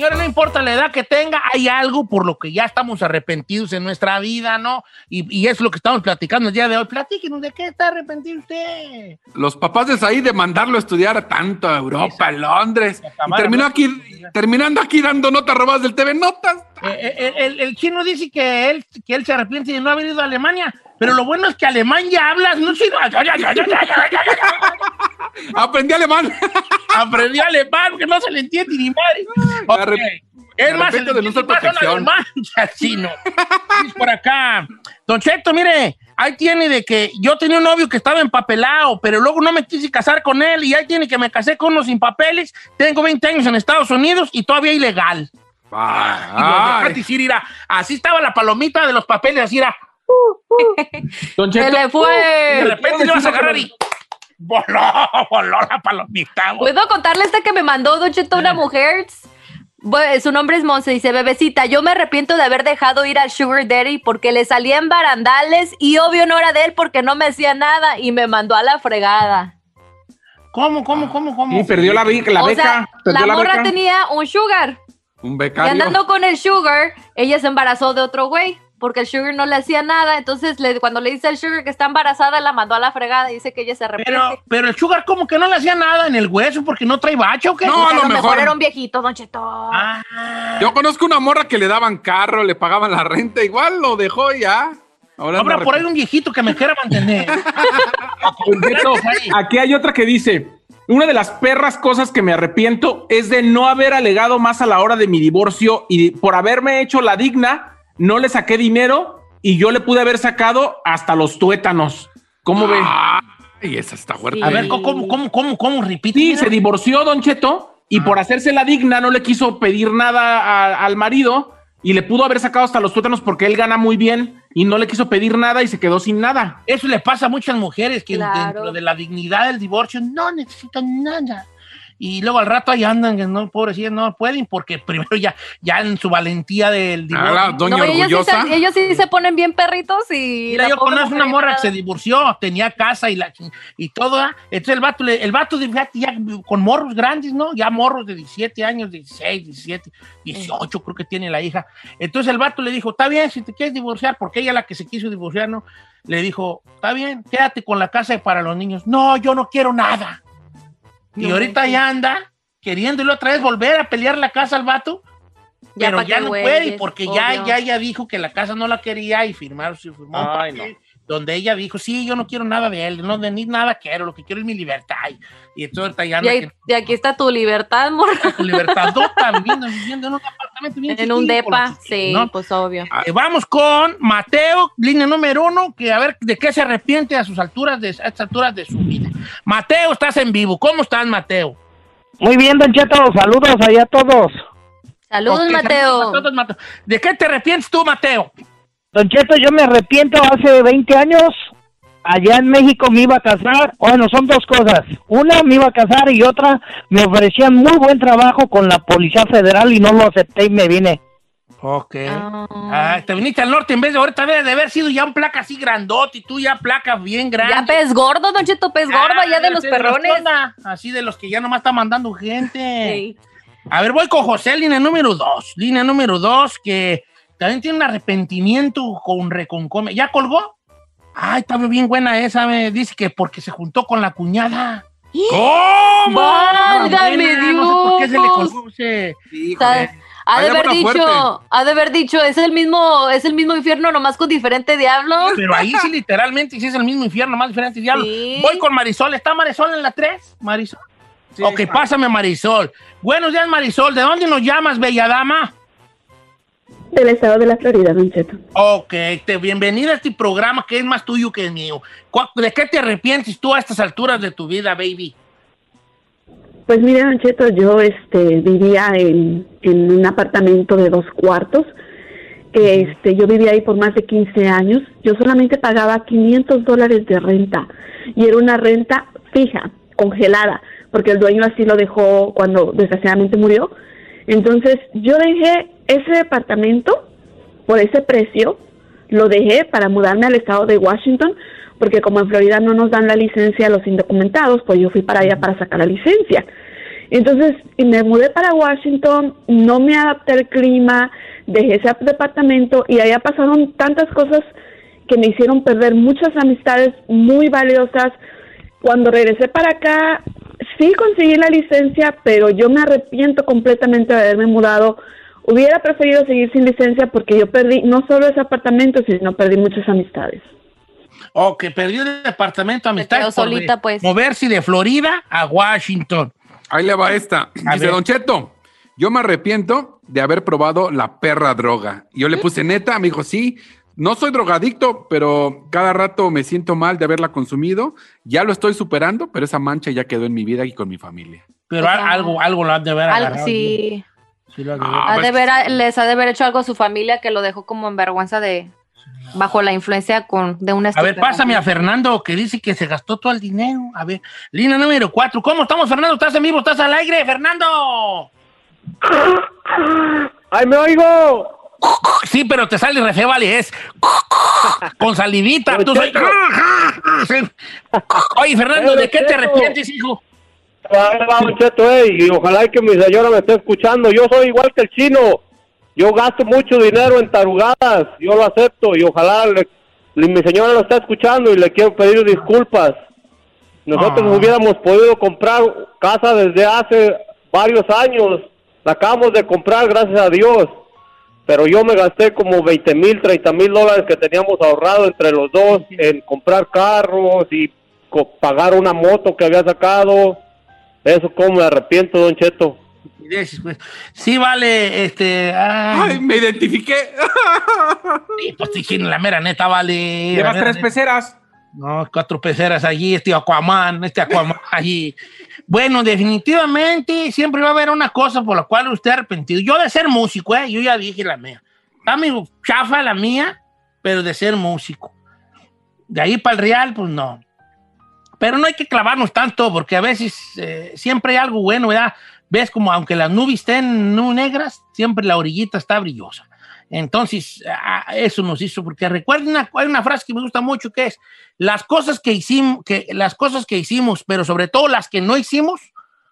Señores, no importa la edad que tenga, hay algo por lo que ya estamos arrepentidos en nuestra vida, ¿no? Y, y es lo que estamos platicando el día de hoy. Platíquenos, ¿de qué está arrepentido usted? Los papás de Saí de mandarlo a estudiar a tanto a Europa, a Londres. Y terminó aquí, terminando aquí dando notas robadas del TV Notas. Eh, eh, el, el chino dice que él, que él se arrepiente de no haber ido a Alemania, pero lo bueno es que alemán ya hablas, no chino. Aprendí alemán. Aprendió alemán, que no se le entiende ni madre. Ok. Es más, arrepiento de al chino. Por acá. Don Cheto, mire, ahí tiene de que yo tenía un novio que estaba empapelado, pero luego no me quise casar con él y ahí tiene que me casé con uno sin papeles. Tengo 20 años en Estados Unidos y todavía ilegal. Ah, Y los de Katy, mira, así estaba la palomita de los papeles, así era. Don Se le fue. De repente le vas a agarrar y voló, voló la palomita. güey. ¿Puedo contarle esta que me mandó Don Cheto una mujer? Bu- Su nombre es Monse, dice, bebecita, yo me arrepiento de haber dejado ir al Sugar Daddy porque le salía en barandales y obvio no era de él porque no me hacía nada y me mandó a la fregada. ¿Cómo, cómo, cómo, cómo? Y perdió la, la o beca. sea, perdió la la morra beca. tenía un Sugar Un y becario. andando con el Sugar, ella se embarazó de otro güey porque el Sugar no le hacía nada, entonces le- cuando le dice al Sugar que está embarazada, la mandó a la fregada y dice que ella se arrepiente. Pero, pero el sugar como que no le hacía nada en el hueso porque no trae bacho, ¿o qué? No, a lo a lo mejor mejor- era un viejito, Don Cheto. Ah, Yo conozco una morra que le daban carro, le pagaban la renta, igual lo dejó ya. Ahora habrá por ahí un viejito que me quiera mantener. Aquí hay otra que dice, una de las perras cosas que me arrepiento es de no haber alegado más a la hora de mi divorcio y por haberme hecho la digna, no le saqué dinero y yo le pude haber sacado hasta los tuétanos. ¿Cómo ve? Y esa está fuerte. A ver, ¿cómo, cómo, cómo, cómo, repite? Sí, se divorció Don Cheto y por hacerse la digna no le quiso pedir nada a- al marido y le pudo haber sacado hasta los tuétanos porque él gana muy bien y no le quiso pedir nada y se quedó sin nada. Eso le pasa a muchas mujeres que Claro. dentro de la dignidad del divorcio no necesitan nada. Y luego al rato ahí andan, que no, pobrecillas, no pueden, porque primero ya, ya en su valentía del divorcio. la doña No, ellos, sí se, ellos sí se ponen bien perritos y. Mira, la yo conozco una morra que se divorció, tenía casa y, la, y todo, ¿ah? entonces el vato, le- el vato de- ya con morros grandes, ¿no? Ya morros de 17 años, 16, 17, 18 creo que tiene la hija. Entonces el vato le dijo, está bien, si te quieres divorciar, porque ella la que se quiso divorciar, ¿no? Le dijo, está bien, quédate con la casa para los niños. No, yo no quiero nada. Y No, ahorita sí. ya anda queriéndole otra vez volver a pelear la casa al vato. Ya pero ya no puede, porque ya, ya ella dijo que la casa no la quería y firmaron, se firmó un Ay, papel donde ella dijo, sí, yo no quiero nada de él, no de ni nada quiero, lo que quiero es mi libertad. Y, entonces Y, y aquí está tu libertad, que- con libertad también, viviendo en un apartamento bien En un depa, sí, ¿no? pues obvio. Eh, vamos con Mateo, línea número uno, que a ver de qué se arrepiente a sus alturas, de, a estas alturas de su vida. Mateo, estás en vivo. ¿Cómo estás, Mateo? Muy bien, Don Cheto, saludos allá a todos. Saludos, Mateo. saludos, saludos, Mateo. ¿De qué te arrepientes tú, Mateo? Don Cheto, yo me arrepiento hace 20 años, allá en México me iba a casar, bueno, son dos cosas. Una, me iba a casar y otra, me ofrecían muy buen trabajo con la Policía Federal y no lo acepté y me vine. Ok. Ah, te viniste al norte en vez de ahorita debe de haber sido ya un placa así grandote y tú ya placa bien grande. Ya pez gordo, Don Cheto, pez gordo, Ah, allá de los perrones. así de los que ya nomás está mandando gente. A ver, voy con José, línea número dos. Línea número dos, que también tiene un arrepentimiento con reconcome. ¿Ya colgó? Ay, está bien buena esa, me dice que porque se juntó con la cuñada. ¿Cómo? ¡Válgame Buena, No sé por qué se le Dios! colgó Ha de haber dicho, fuerte. ha de haber dicho, es el mismo, es el mismo infierno, nomás con diferente diablo. Pero ahí sí, literalmente, sí es el mismo infierno, más diferente diablo. Sí. Voy con Marisol. ¿Está Marisol en la 3? Marisol. ok, pásame a Marisol. Buenos días, Marisol. ¿De dónde nos llamas, bella dama? Del estado de la Florida, Don Cheto. Ok, te, bienvenida a este programa que es más tuyo que el mío. ¿Cuál- ¿De qué te arrepientes tú a estas alturas de tu vida, baby? Pues mire, Don Cheto, yo este, vivía en, en un apartamento de dos cuartos, que este, yo vivía ahí por más de 15 años. Yo solamente pagaba 500 dólares de renta y era una renta fija, congelada, porque el dueño así lo dejó cuando desgraciadamente murió. Entonces yo dejé ese departamento por ese precio, lo dejé para mudarme al estado de Washington, porque como en Florida no nos dan la licencia a los indocumentados, pues yo fui para allá para sacar la licencia. Entonces y me mudé para Washington, no me adapté al clima, dejé ese departamento y allá pasaron tantas cosas que me hicieron perder muchas amistades muy valiosas. Cuando regresé para acá, sí conseguí la licencia, pero yo me arrepiento completamente de haberme mudado. Hubiera preferido seguir sin licencia porque yo perdí no solo ese apartamento, sino perdí muchas amistades. Ok, perdió el departamento amistad. solita, pues. Moverse de Florida a Washington. Ahí le va esta. Dice, ver. Don Cheto, yo me arrepiento de haber probado la perra droga. Y yo le puse neta, me dijo, sí, no soy drogadicto, pero cada rato me siento mal de haberla consumido. Ya lo estoy superando, pero esa mancha ya quedó en mi vida y con mi familia. Pero al- algo, algo lo han de ver Algo, agarrado. sí. Sí lo. Ha de ver, les ha de haber hecho algo a su familia que lo dejó como en vergüenza de bajo la influencia con de una A ver, pásame a Fernando que dice que se gastó todo el dinero. A ver, línea número 4. ¿Cómo estamos, Fernando? ¿Estás en vivo? ¿Estás al aire, Fernando? ¡Ay, me oigo! Sí, pero te sale re feo, vale, es con salivita. Tú soy... Oye, Fernando, ¿de qué te arrepientes, hijo? Ahí va, Don Cheto, eh, y ojalá y que mi señora me esté escuchando. Yo soy igual que el chino. Yo gasto mucho dinero en tarugadas. Yo lo acepto y ojalá le- mi señora lo está escuchando y le quiero pedir disculpas. Nosotros Ah. hubiéramos podido comprar casa desde hace varios años. La acabamos de comprar, gracias a Dios. Pero yo me gasté como 20 mil, 30 mil dólares que teníamos ahorrado entre los dos en comprar carros y pagar una moto que había sacado. Eso como me arrepiento, Don Cheto. Sí, vale, este... Ay, me identifiqué. Sí, pues estoy diciendo la mera neta, vale. Llevas tres neta. peceras. No, cuatro peceras allí, este Aquaman, este Aquaman allí. Bueno, definitivamente siempre va a haber una cosa por la cual usted ha arrepentido. Yo de ser músico, ¿eh? yo ya dije la mía. Está medio chafa la mía, pero de ser músico. De ahí para el real, pues no. Pero no hay que clavarnos tanto, porque a veces eh, siempre hay algo bueno, ¿verdad? Ves como aunque las nubes estén negras, siempre la orillita está brillosa. Entonces, ah, eso nos hizo, porque recuerden, una, una frase que me gusta mucho que es, las cosas que hicimos, que, las cosas que hicimos, pero sobre todo las que no hicimos,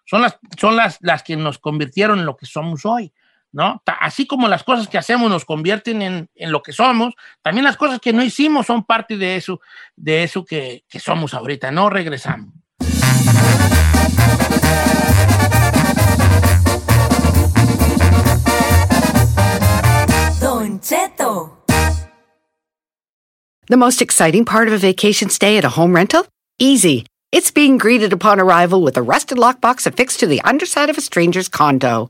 son las, son las, las que nos convirtieron en lo que somos hoy. ¿No? Así como las cosas que hacemos nos convierten en, en lo que somos, también las cosas que no hicimos son parte de eso, de eso que, que somos ahorita. No regresamos. Don Cheto. The most exciting part of a vacation stay at a home rental? Easy. It's being greeted upon arrival with a rusted lockbox affixed to the underside of a stranger's condo.